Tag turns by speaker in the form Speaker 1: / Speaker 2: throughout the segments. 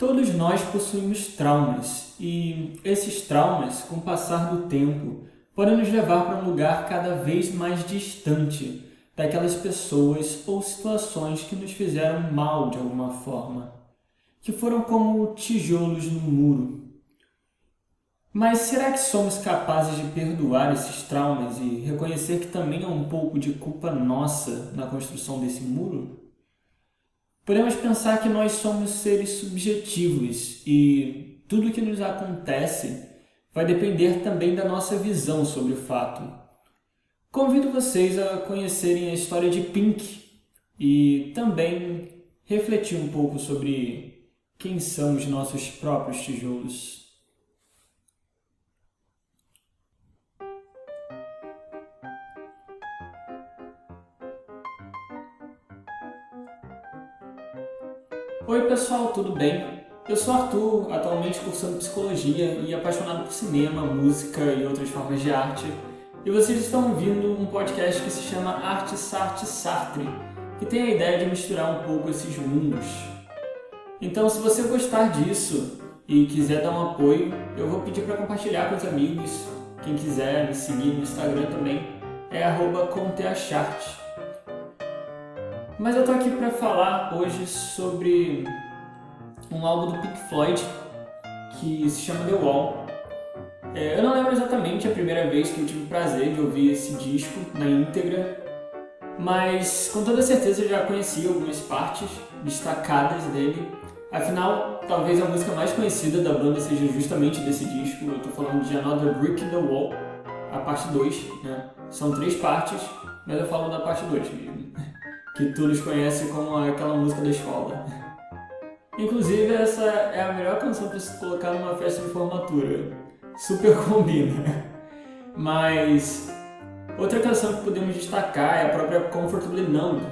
Speaker 1: Todos nós possuímos traumas e esses traumas, com o passar do tempo, podem nos levar para um lugar cada vez mais distante daquelas pessoas ou situações que nos fizeram mal de alguma forma, que foram como tijolos no muro. Mas será que somos capazes de perdoar esses traumas e reconhecer que também há um pouco de culpa nossa na construção desse muro? Podemos pensar que nós somos seres subjetivos e tudo o que nos acontece vai depender também da nossa visão sobre o fato. Convido vocês a conhecerem a história de Pink e também refletir um pouco sobre quem são os nossos próprios tijolos. Oi pessoal, tudo bem? Eu sou Arthur, atualmente cursando psicologia e apaixonado por cinema, música e outras formas de arte. E vocês estão ouvindo um podcast que se chama Arte Sarte Sartre, que tem a ideia de misturar um pouco esses mundos. Então, se você gostar disso e quiser dar um apoio, eu vou pedir para compartilhar com os amigos. Quem quiser me seguir no Instagram também é conteacharte. Mas eu tô aqui para falar hoje sobre um álbum do Pink Floyd que se chama The Wall. É, eu não lembro exatamente a primeira vez que eu tive o prazer de ouvir esse disco na íntegra, mas com toda certeza eu já conheci algumas partes destacadas dele. Afinal, talvez a música mais conhecida da banda seja justamente desse disco. Eu tô falando de Another Brick in the Wall, a parte 2, né? São três partes, mas eu falo da parte 2 mesmo que todos conhecem como aquela música da escola. Inclusive, essa é a melhor canção para se colocar numa festa de formatura. Super combina. Mas outra canção que podemos destacar é a própria Comfortably Numb,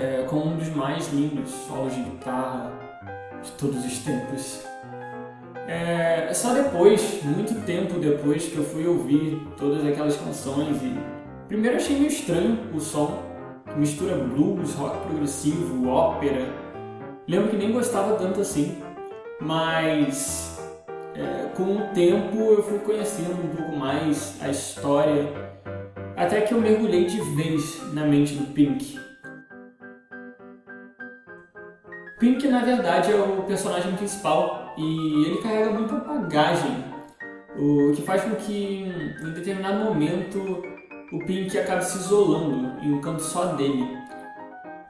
Speaker 1: é, um dos mais lindos solos de guitarra de todos os tempos. É, é só depois, muito tempo depois, que eu fui ouvir todas aquelas canções e primeiro achei meio estranho o som, mistura blues, rock progressivo, ópera. Lembro que nem gostava tanto assim, mas é, com o tempo eu fui conhecendo um pouco mais a história, até que eu mergulhei de vez na mente do Pink. Pink, na verdade, é o personagem principal e ele carrega muita bagagem, o que faz com que em determinado momento o Pink acaba se isolando em um canto só dele.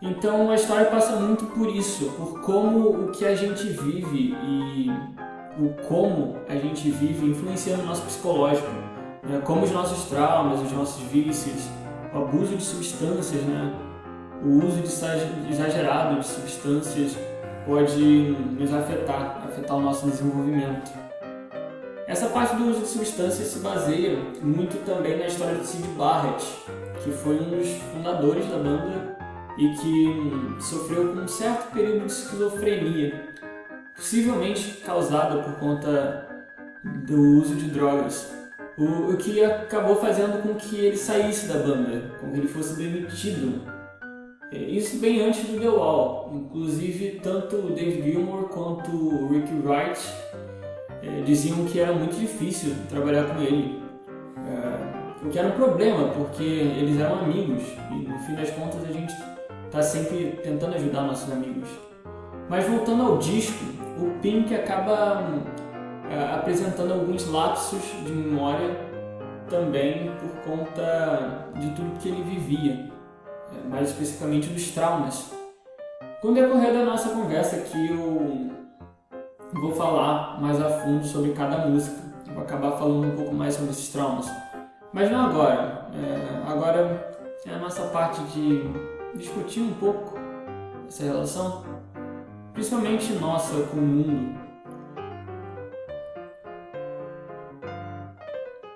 Speaker 1: Então a história passa muito por isso, por como o que a gente vive e o como a gente vive influencia no nosso psicológico, né? como os nossos traumas, os nossos vícios, o abuso de substâncias, né? o uso exagerado de substâncias pode nos afetar, afetar o nosso desenvolvimento. Essa parte do uso de substâncias se baseia muito também na história de Sid Barrett, que foi um dos fundadores da banda e que sofreu com um certo período de esquizofrenia, possivelmente causada por conta do uso de drogas, o, o que acabou fazendo com que ele saísse da banda, com que ele fosse demitido. É, isso bem antes do The Wall, inclusive tanto o Dave Gilmour quanto o Ricky Wright é, diziam que era muito difícil trabalhar com ele. É, o que era um problema, porque eles eram amigos e no fim das contas a gente está sempre tentando ajudar nossos amigos. Mas voltando ao disco, o Pink acaba é, apresentando alguns lapsos de memória também por conta de tudo que ele vivia, é, mais especificamente dos traumas. Com o decorrer da nossa conversa aqui, eu vou falar mais a fundo sobre cada música. Vou acabar falando um pouco mais sobre esses traumas. Mas não agora. É, agora é a nossa parte de discutir um pouco essa relação, principalmente nossa com o mundo.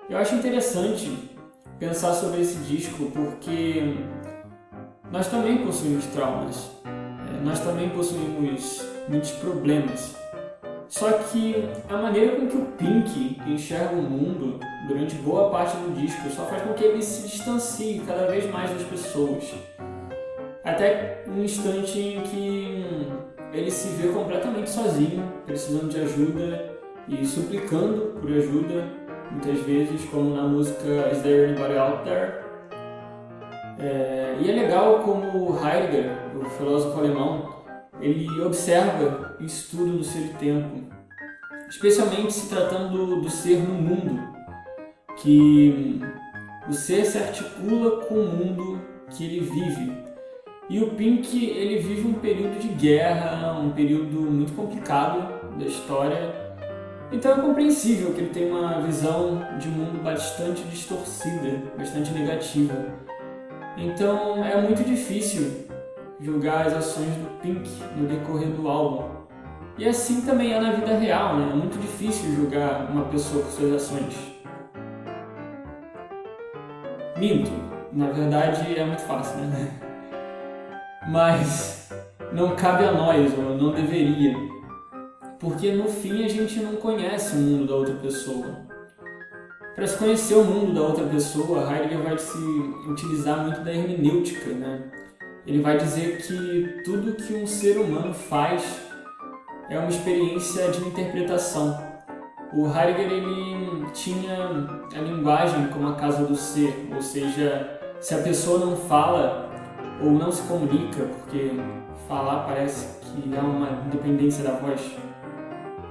Speaker 1: Eu acho interessante pensar sobre esse disco porque nós também possuímos traumas, é, nós também possuímos muitos problemas. Só que a maneira com que o Pink enxerga o mundo durante boa parte do disco só faz com que ele se distancie cada vez mais das pessoas. Até um instante em que ele se vê completamente sozinho, precisando de ajuda e suplicando por ajuda, muitas vezes, como na música Is There Anybody Out There? É, e é legal como Heidegger, o filósofo alemão, ele observa e estuda no seu tempo, especialmente se tratando do ser no mundo, que o ser se articula com o mundo que ele vive e o Pink ele vive um período de guerra, um período muito complicado da história. Então é compreensível que ele tenha uma visão de mundo bastante distorcida, bastante negativa. Então é muito difícil julgar as ações do Pink no decorrer do álbum. E assim também é na vida real, né? É muito difícil julgar uma pessoa por suas ações. Minto, na verdade é muito fácil, né? mas não cabe a nós, ou não deveria, porque no fim a gente não conhece o mundo da outra pessoa. Para se conhecer o mundo da outra pessoa, Heidegger vai se utilizar muito da hermenêutica, né? Ele vai dizer que tudo que um ser humano faz é uma experiência de interpretação. O Heidegger ele tinha a linguagem como a casa do ser, ou seja, se a pessoa não fala, ou não se comunica, porque falar parece que há uma independência da voz,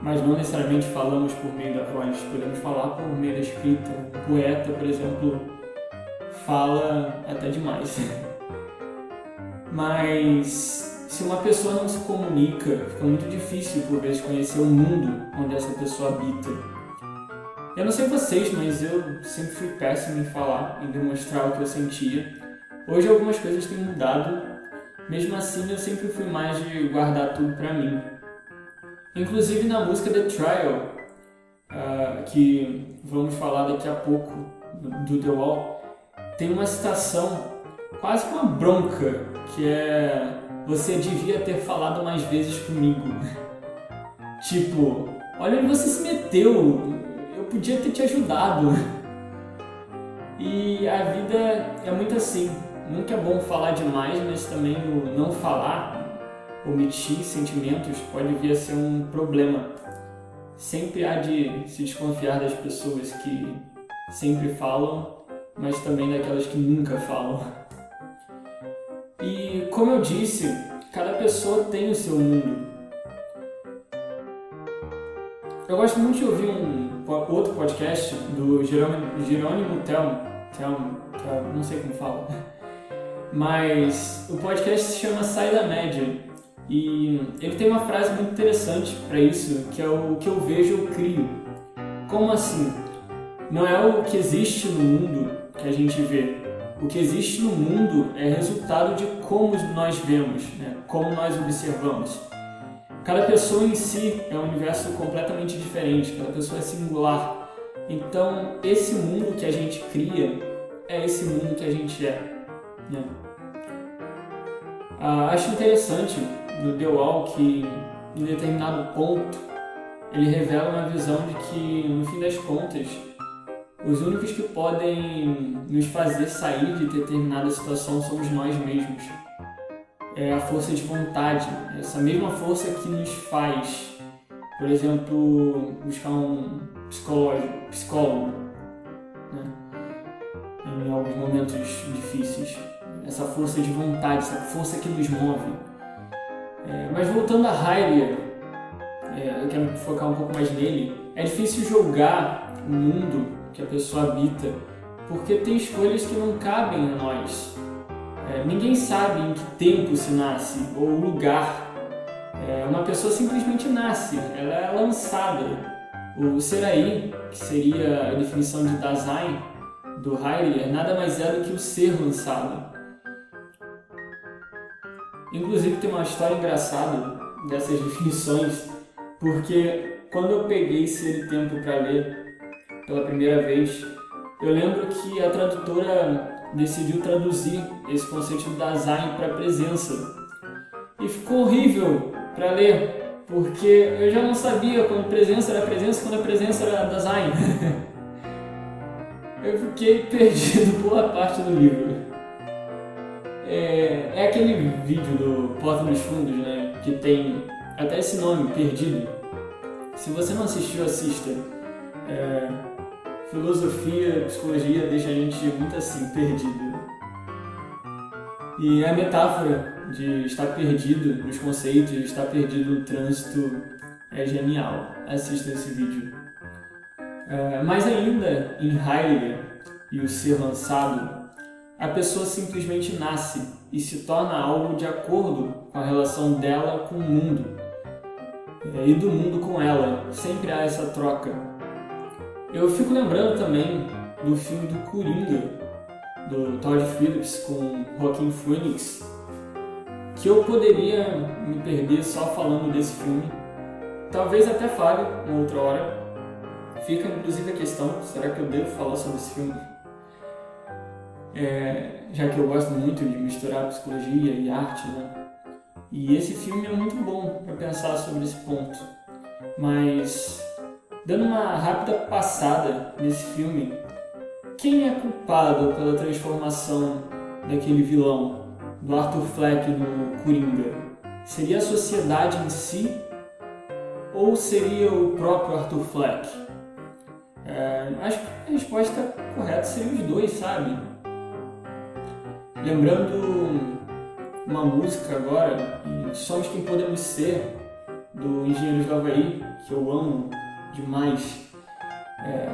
Speaker 1: mas não necessariamente falamos por meio da voz, podemos falar por meio da escrita. O poeta, por exemplo, fala até demais. Mas se uma pessoa não se comunica, fica muito difícil por vezes conhecer o mundo onde essa pessoa habita. Eu não sei vocês, mas eu sempre fui péssimo em falar, em demonstrar o que eu sentia. Hoje algumas coisas têm mudado, mesmo assim eu sempre fui mais de guardar tudo para mim. Inclusive na música The Trial, uh, que vamos falar daqui a pouco do The Wall, tem uma citação quase uma bronca, que é você devia ter falado mais vezes comigo. tipo, olha onde você se meteu, eu podia ter te ajudado. E a vida é muito assim nunca é bom falar demais, mas também o não falar, omitir sentimentos, pode vir a ser um problema. Sempre há de se desconfiar das pessoas que sempre falam, mas também daquelas que nunca falam. E como eu disse, cada pessoa tem o seu mundo. Eu gosto muito de ouvir um outro podcast do Jerônimo, Jerônimo Telmo, Telmo, não sei como fala mas o podcast se chama Sai da Média e ele tem uma frase muito interessante para isso, que é o que eu vejo eu crio. Como assim? Não é o que existe no mundo que a gente vê. O que existe no mundo é resultado de como nós vemos, né? como nós observamos. Cada pessoa em si é um universo completamente diferente, cada pessoa é singular. Então, esse mundo que a gente cria é esse mundo que a gente é. Né? Ah, acho interessante no The que, em determinado ponto, ele revela uma visão de que, no fim das contas, os únicos que podem nos fazer sair de determinada situação somos nós mesmos. É a força de vontade, essa mesma força que nos faz, por exemplo, buscar um psicólogo, né? em alguns momentos difíceis essa força de vontade, essa força que nos move. É, mas voltando a Heidegger, é, eu quero focar um pouco mais nele, é difícil julgar o mundo que a pessoa habita, porque tem escolhas que não cabem a nós. É, ninguém sabe em que tempo se nasce ou lugar. É, uma pessoa simplesmente nasce, ela é lançada. O Seraí, que seria a definição de Dasein do Heidegger, nada mais é do que o ser lançado. Inclusive tem uma história engraçada dessas definições, porque quando eu peguei esse tempo para ler pela primeira vez, eu lembro que a tradutora decidiu traduzir esse conceito de Dasein para presença. E ficou horrível para ler, porque eu já não sabia quando presença era presença, quando a presença era Dasein. eu fiquei perdido boa parte do livro. É, é aquele vídeo do Porta dos Fundos, né? que tem até esse nome, Perdido. Se você não assistiu, assista. É, filosofia, psicologia deixa a gente muito assim, perdido. E a metáfora de estar perdido nos conceitos, estar perdido no trânsito é genial. Assista esse vídeo. É, mais ainda, em Heidegger e o ser lançado, a pessoa simplesmente nasce e se torna algo de acordo com a relação dela com o mundo é, e do mundo com ela. Sempre há essa troca. Eu fico lembrando também do filme do Coringa, do Todd Phillips com Joaquin Phoenix, que eu poderia me perder só falando desse filme. Talvez até fale uma outra hora. Fica inclusive a questão: será que eu devo falar sobre esse filme? É, já que eu gosto muito de misturar psicologia e arte, né? E esse filme é muito bom para pensar sobre esse ponto. Mas, dando uma rápida passada nesse filme, quem é culpado pela transformação daquele vilão, do Arthur Fleck no Coringa? Seria a sociedade em si ou seria o próprio Arthur Fleck? É, acho que a resposta correta seria os dois, sabe? Lembrando uma música agora, Somos Quem Podemos Ser, do Engenheiros do Havaí, que eu amo demais. É,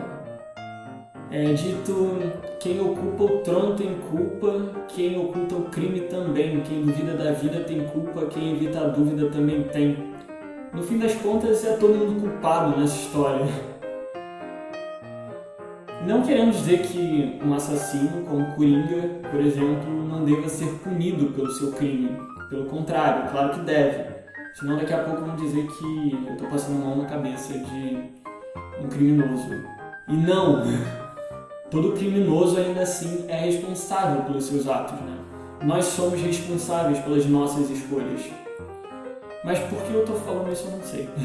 Speaker 1: é dito: quem ocupa o trono tem culpa, quem oculta o crime também, quem duvida da vida tem culpa, quem evita a dúvida também tem. No fim das contas, é todo mundo culpado nessa história. Não queremos dizer que um assassino, como Coringa, por exemplo, não deva ser punido pelo seu crime. Pelo contrário, claro que deve. Senão daqui a pouco vão dizer que eu estou passando a mão na cabeça de um criminoso. E não! todo criminoso ainda assim é responsável pelos seus atos, né? Nós somos responsáveis pelas nossas escolhas. Mas por que eu estou falando isso eu não sei.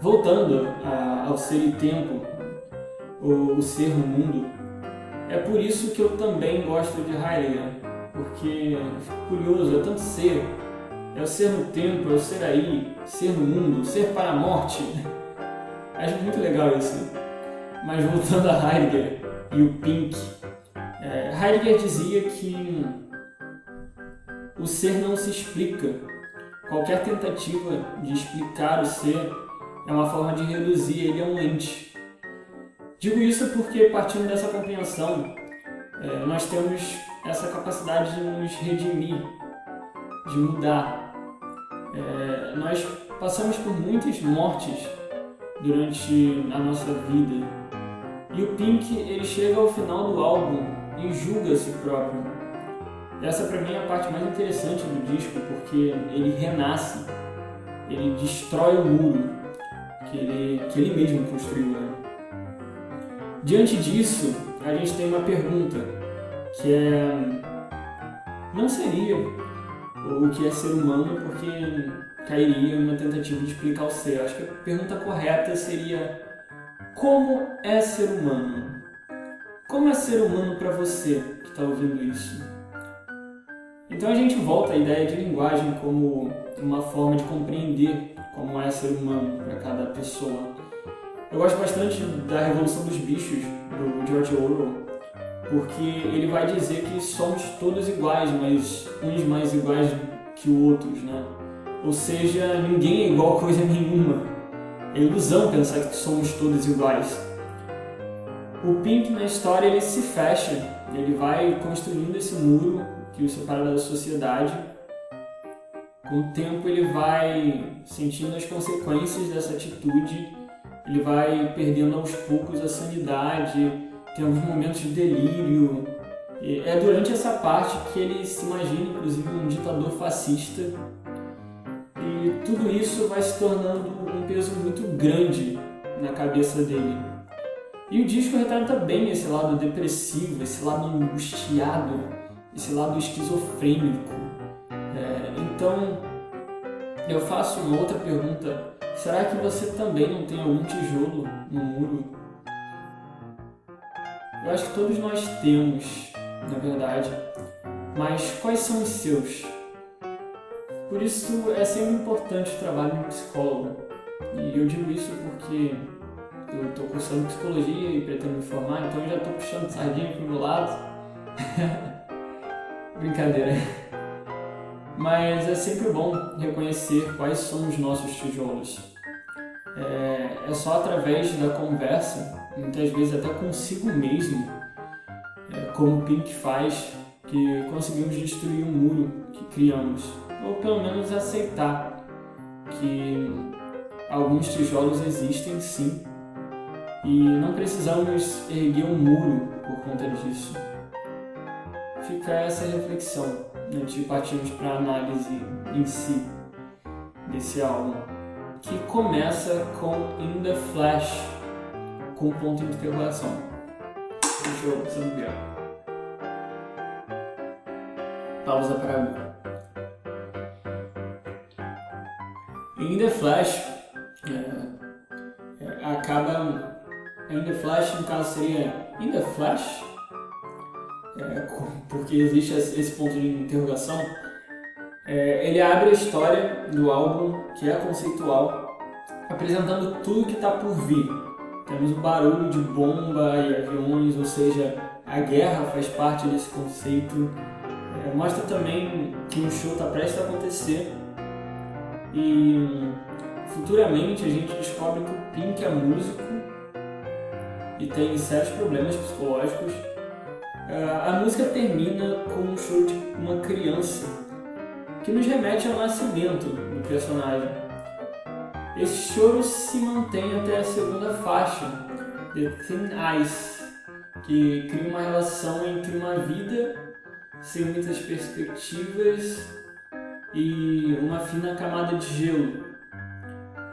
Speaker 1: Voltando a, ao ser e tempo, o, o ser no mundo, é por isso que eu também gosto de Heidegger, porque fico curioso, é tanto ser, é o ser no tempo, é o ser aí, ser no mundo, ser para a morte. Acho muito legal isso. Mas voltando a Heidegger e o Pink, é, Heidegger dizia que o ser não se explica. Qualquer tentativa de explicar o ser é uma forma de reduzir ele a um ente. Digo isso porque, partindo dessa compreensão, é, nós temos essa capacidade de nos redimir, de mudar. É, nós passamos por muitas mortes durante a nossa vida. E o Pink ele chega ao final do álbum e julga a si próprio. Essa para mim é a parte mais interessante do disco porque ele renasce, ele destrói o muro que ele, que ele mesmo construiu. Né? Diante disso, a gente tem uma pergunta que é não seria o que é ser humano porque cairia uma tentativa de explicar o ser. Acho que a pergunta correta seria: como é ser humano? Como é ser humano para você que está ouvindo isso? Então a gente volta à ideia de linguagem como uma forma de compreender como é ser humano para cada pessoa. Eu gosto bastante da Revolução dos Bichos, do George Orwell, porque ele vai dizer que somos todos iguais, mas uns mais iguais que outros, né? Ou seja, ninguém é igual a coisa nenhuma. É ilusão pensar que somos todos iguais. O Pink na história ele se fecha, ele vai construindo esse muro que o separa da sociedade. Com o tempo ele vai sentindo as consequências dessa atitude, ele vai perdendo aos poucos a sanidade, tem alguns momentos de delírio. E é durante essa parte que ele se imagina, inclusive, um ditador fascista e tudo isso vai se tornando um peso muito grande na cabeça dele. E o disco retrata bem esse lado depressivo, esse lado angustiado, esse lado esquizofrênico. É, então, eu faço uma outra pergunta: será que você também não tem algum tijolo no muro? Eu acho que todos nós temos, na verdade. mas quais são os seus? Por isso é sempre importante o trabalho de um psicólogo. E eu digo isso porque eu estou cursando psicologia e pretendo me formar, então eu já estou puxando sardinha para o meu lado. Brincadeira. Mas é sempre bom reconhecer quais são os nossos tijolos. É, é só através da conversa, muitas vezes até consigo mesmo, é, como Pink faz, que conseguimos destruir o muro que criamos, ou pelo menos aceitar que alguns tijolos existem sim, e não precisamos erguer um muro por conta disso. Fica essa reflexão antes de partirmos para a análise em si desse álbum, que começa com In the Flash, com ponto de interrogação. Deixa eu saber. Pausa para mim. In the Flash é, é, acaba. In the Flash, no caso, seria In the Flash? É, porque existe esse ponto de interrogação. É, ele abre a história do álbum, que é conceitual, apresentando tudo que está por vir. Temos o barulho de bomba e aviões, ou seja, a guerra faz parte desse conceito. É, mostra também que um show está prestes a acontecer e futuramente a gente descobre que o Pink é músico e tem sérios problemas psicológicos. É, a música termina com um show de uma criança que nos remete ao nascimento do personagem. Esse choro se mantém até a segunda faixa, The Thin Ice, que cria uma relação entre uma vida sem muitas perspectivas e uma fina camada de gelo.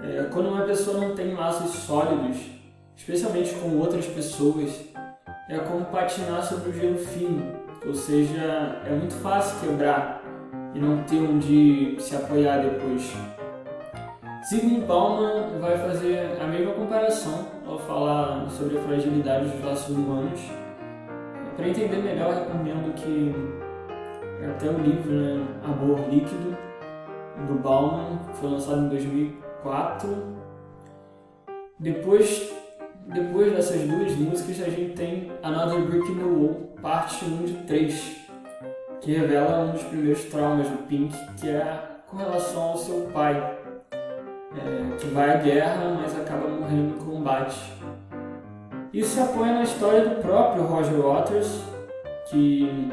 Speaker 1: É, quando uma pessoa não tem laços sólidos, especialmente com outras pessoas, é como patinar sobre o gelo fino, ou seja, é muito fácil quebrar e não ter onde se apoiar depois. Zygmunt Bauman vai fazer a mesma comparação ao falar sobre a fragilidade dos laços humanos. Para entender melhor, recomendo que até o livro né, Amor Líquido, do Bauman, que foi lançado em 2004. Depois, depois dessas duas músicas, a gente tem Another Brick in the Wall, parte 1 de 3, que revela um dos primeiros traumas do Pink, que é com relação ao seu pai, é, que vai à guerra, mas acaba morrendo no combate. Isso se apoia na história do próprio Roger Waters, que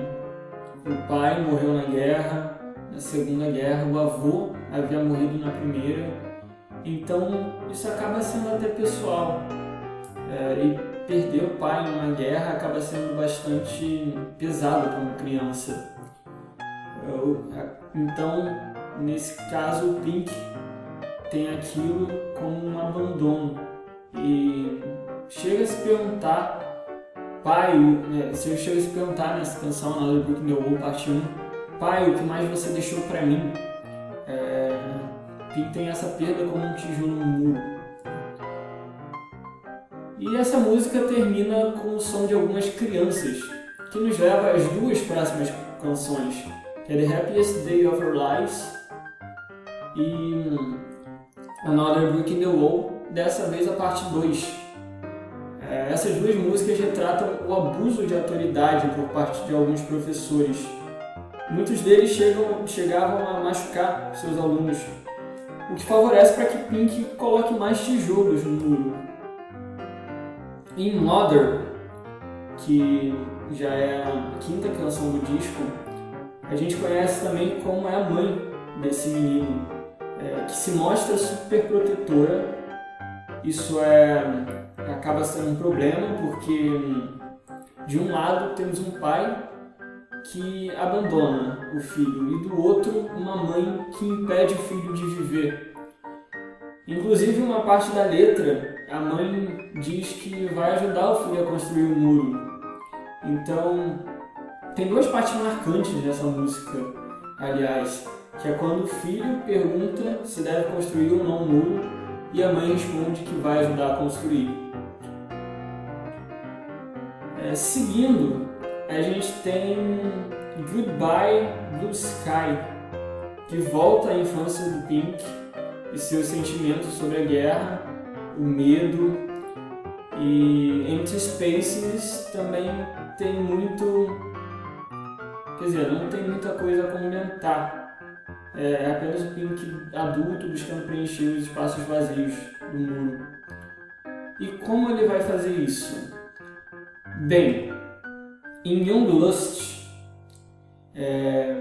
Speaker 1: o pai morreu na guerra, na Segunda Guerra, o avô havia morrido na Primeira, então isso acaba sendo até pessoal. É, e perder o pai em uma guerra acaba sendo bastante pesado para uma criança. Então, nesse caso, o Pink tem aquilo como um abandono e chega a se perguntar Pai, né, se eu chego a se perguntar nessa canção, na Book in the parte 1, Pai, o que mais você deixou para mim? É, Pink tem essa perda como um tijolo no muro. E essa música termina com o som de algumas crianças, que nos leva às duas próximas canções, que é The Happiest Day of Our Lives e Another Book in the Wall, dessa vez a parte 2. É, essas duas músicas retratam o abuso de autoridade por parte de alguns professores. Muitos deles chegam, chegavam a machucar seus alunos, o que favorece para que Pink coloque mais tijolos no muro. Em Mother, que já é a quinta canção do disco, a gente conhece também como é a mãe desse menino, é, que se mostra super protetora. Isso é acaba sendo um problema porque de um lado temos um pai que abandona o filho e do outro uma mãe que impede o filho de viver. Inclusive uma parte da letra, a mãe diz que vai ajudar o filho a construir o um muro. Então, tem duas partes marcantes nessa música, aliás, que é quando o filho pergunta se deve construir ou não um muro e a mãe responde que vai ajudar a construir. É, seguindo, a gente tem Goodbye Blue Sky, que volta à infância do Pink e seus sentimentos sobre a guerra, o medo e Empty Spaces também tem muito. Quer dizer, não tem muita coisa a comentar. É apenas o Pink adulto buscando preencher os espaços vazios do muro. E como ele vai fazer isso? Bem, em Young Lust, é,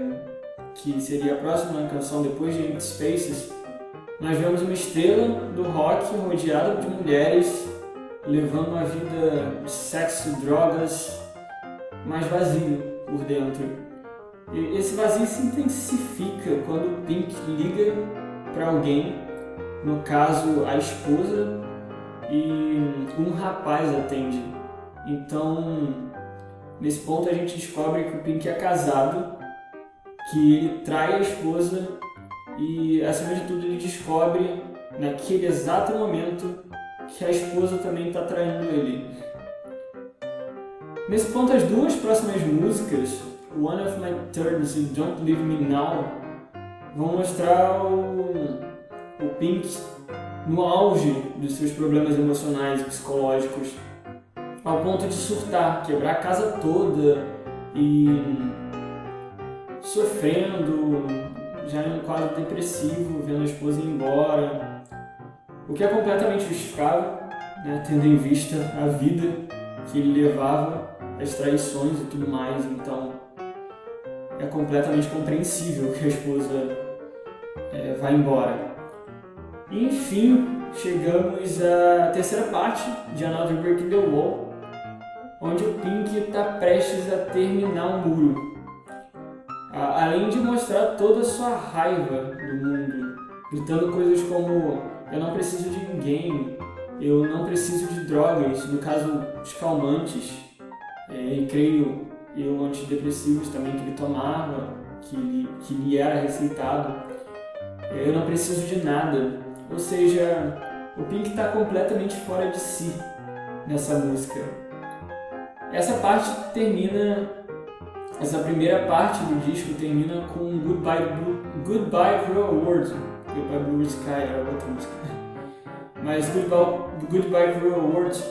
Speaker 1: que seria a próxima canção depois de Empty Spaces, nós vemos uma estrela do rock rodeada de mulheres levando uma vida de sexo, drogas, mais vazio por dentro. E esse vazio se intensifica quando o Pink liga para alguém, no caso a esposa, e um rapaz atende. Então, nesse ponto a gente descobre que o Pink é casado, que ele trai a esposa e, acima de tudo, ele descobre naquele exato momento que a esposa também está traindo ele. Nesse ponto, as duas próximas músicas, One of My Turns e Don't Leave Me Now, vão mostrar o, o Pink no auge dos seus problemas emocionais e psicológicos, ao ponto de surtar, quebrar a casa toda e sofrendo, já em um quadro depressivo, vendo a esposa ir embora o que é completamente justificável, né, tendo em vista a vida que ele levava, as traições e tudo mais. Então, é completamente compreensível que a esposa é, vá embora. Enfim, chegamos à terceira parte de Another Break in the Wall, onde o Pink está prestes a terminar o muro. Além de mostrar toda a sua raiva do mundo, gritando coisas como eu não preciso de ninguém, eu não preciso de drogas, no caso, os calmantes, é, e creio eu antidepressivos também que ele tomava, que, que lhe era receitado. Eu não preciso de nada. Ou seja, o Pink está completamente fora de si nessa música. Essa parte termina, essa primeira parte do disco termina com Goodbye, Goodbye Cruel World, Goodbye Blue Sky era outra música. Mas Goodbye, Goodbye Cruel World,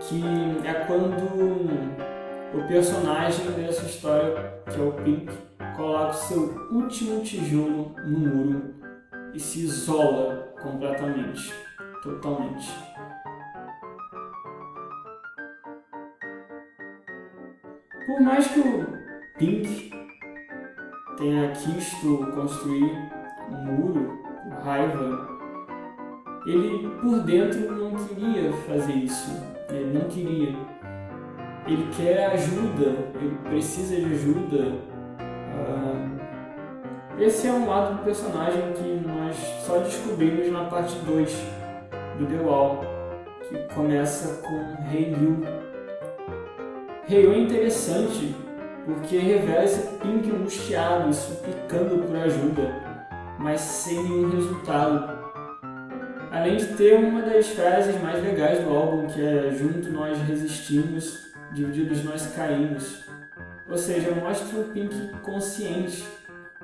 Speaker 1: que é quando o personagem dessa história, que é o Pink, coloca o seu último tijolo no muro e se isola completamente, totalmente. Por mais que o Pink tenha quisto construir um muro, com raiva, ele por dentro não queria fazer isso. Ele não queria. Ele quer ajuda, ele precisa de ajuda. Uh, esse é um lado do personagem que nós só descobrimos na parte 2 do The Wall, que começa com Rei Liu. Rei é interessante porque revela esse Pink angustiado, suplicando por ajuda mas sem nenhum resultado. Além de ter uma das frases mais legais do álbum, que é Junto nós resistimos, divididos nós caímos. Ou seja, mostra o Pink consciente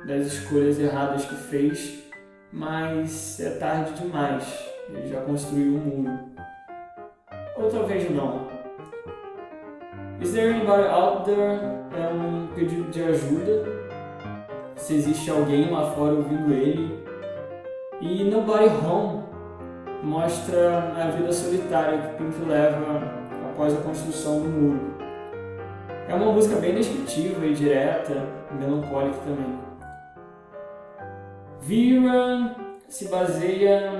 Speaker 1: das escolhas erradas que fez, mas é tarde demais. Ele já construiu um muro. Ou talvez não. Is there anybody out there? É um pedido de ajuda se existe alguém lá fora ouvindo ele. E Nobody Home mostra a vida solitária que Pink leva após a construção do muro. É uma música bem descritiva e direta, melancólica também. Vera se baseia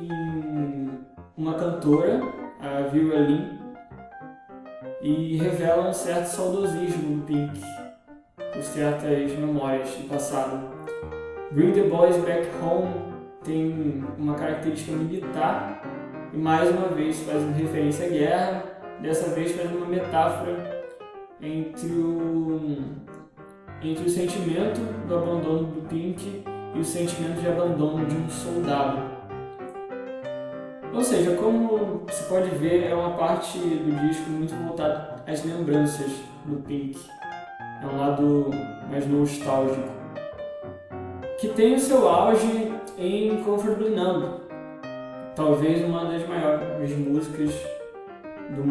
Speaker 1: em uma cantora, a Vera Lynn, e revela um certo saudosismo do Pink por certas memórias do passado. Bring the Boys Back Home tem uma característica militar e mais uma vez fazendo referência à guerra, dessa vez fazendo uma metáfora entre o, entre o sentimento do abandono do Pink e o sentimento de abandono de um soldado. Ou seja, como se pode ver, é uma parte do disco muito voltada às lembranças do Pink. É um lado mais nostálgico, que tem o seu auge em Comfortably Numb, talvez uma das maiores músicas do,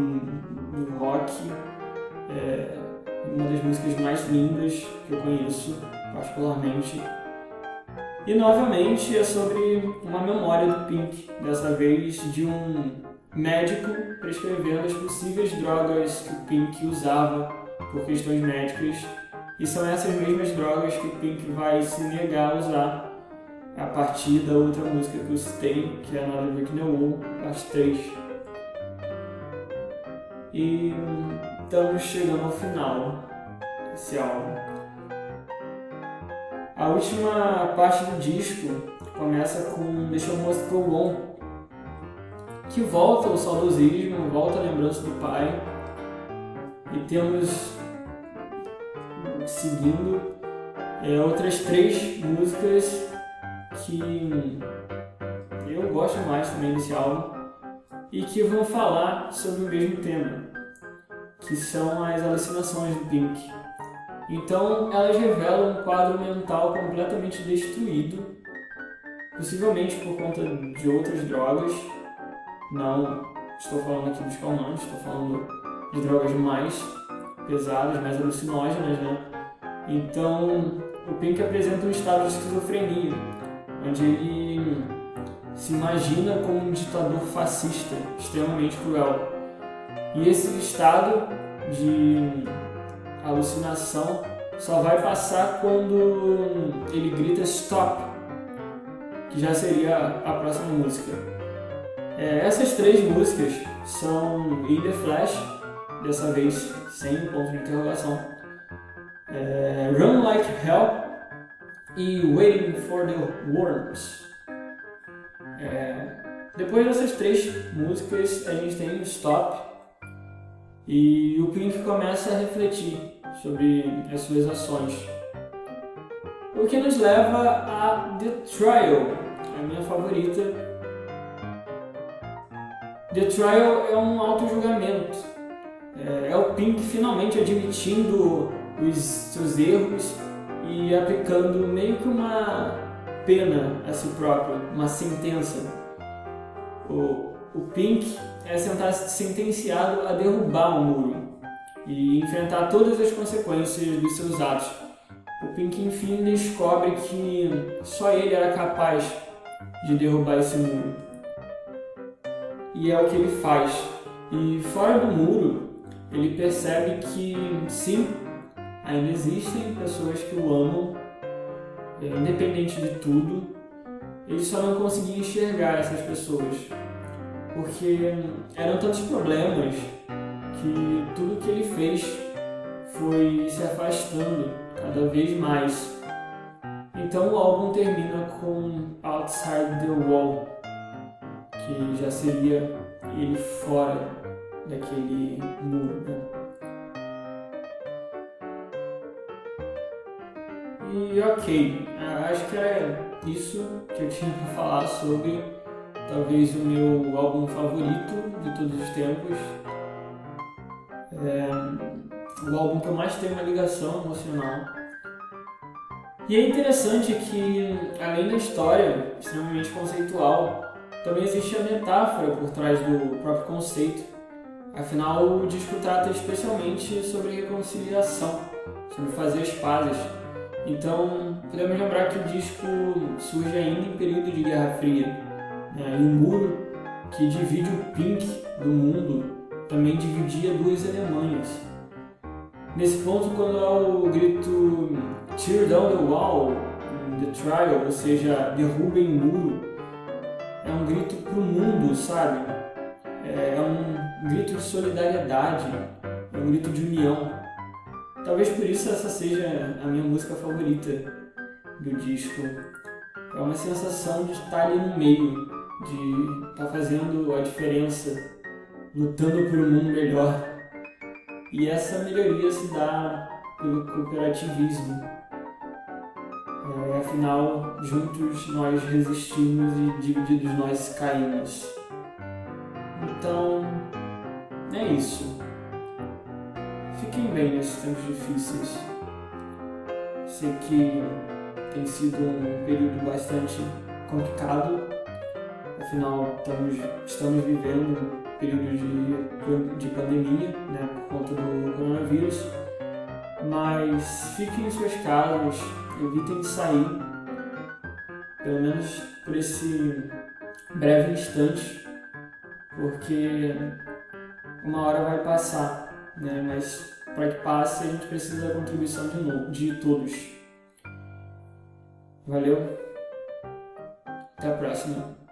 Speaker 1: do rock, é, uma das músicas mais lindas que eu conheço, particularmente. E novamente é sobre uma memória do Pink, dessa vez de um médico prescrevendo as possíveis drogas que o Pink usava por questões médicas. E são essas mesmas drogas que o Pink vai se negar a usar a partir da outra música que eu citei, que é Another Brick No Wall, parte 3. E estamos chegando ao final desse álbum. A última parte do disco começa com Deixa eu Must Go On, que volta o saudosismo, volta a lembrança do pai. E temos, seguindo, é, outras três músicas que eu gosto mais também desse álbum e que vão falar sobre o mesmo tema, que são as alucinações do Pink. Então, elas revelam um quadro mental completamente destruído, possivelmente por conta de outras drogas. Não estou falando aqui dos calmantes, estou falando de drogas mais pesadas, mais alucinógenas, né? Então, o Pink apresenta um estado de esquizofrenia, onde ele se imagina como um ditador fascista, extremamente cruel. E esse estado de alucinação só vai passar quando ele grita stop, que já seria a próxima música. É, essas três músicas são In The Flash, dessa vez sem ponto de interrogação, é, Run Like Hell e Waiting for the Worms. É, depois dessas três músicas, a gente tem Stop e o Pink começa a refletir sobre as suas ações. O que nos leva a The Trial, a minha favorita. The Trial é um auto-julgamento. É, é o Pink finalmente admitindo os seus erros e aplicando meio que uma pena a si próprio, uma sentença. O, o Pink é sentenciado a derrubar o muro e enfrentar todas as consequências dos seus atos. O Pink enfim descobre que só ele era capaz de derrubar esse muro. E é o que ele faz. E fora do muro, ele percebe que sim, ainda existem pessoas que o amam, é, independente de tudo. Ele só não conseguia enxergar essas pessoas, porque eram tantos problemas que tudo que ele fez foi se afastando cada vez mais. Então o álbum termina com Outside the Wall, que já seria ele fora daquele muro. Né? E ok, acho que era isso que eu tinha para falar sobre talvez o meu álbum favorito de todos os tempos. É o álbum que eu mais tenho uma ligação emocional. E é interessante que, além da história extremamente conceitual, também existe a metáfora por trás do próprio conceito. Afinal, o disco trata especialmente sobre reconciliação, sobre fazer as pazes então, podemos lembrar que o disco surge ainda em período de Guerra Fria. Né? E o muro que divide o Pink do mundo também dividia duas Alemanhas. Nesse ponto, quando há o grito Tear down the wall, the trial, ou seja, derrubem o muro, é um grito para o mundo, sabe? É um grito de solidariedade, é um grito de união. Talvez por isso essa seja a minha música favorita do disco. É uma sensação de estar ali no meio, de estar fazendo a diferença, lutando por um mundo melhor. E essa melhoria se dá pelo cooperativismo. É, afinal, juntos nós resistimos e divididos nós caímos. Então, é isso. Fiquem bem nesses tempos difíceis. sei que tem sido um período bastante complicado, afinal estamos, estamos vivendo um período de, de pandemia né, por conta do coronavírus, mas fiquem em suas casas, evitem sair, pelo menos por esse breve instante, porque uma hora vai passar, né? mas para que passe a gente precisa da contribuição de, novo, de todos. Valeu, até a próxima.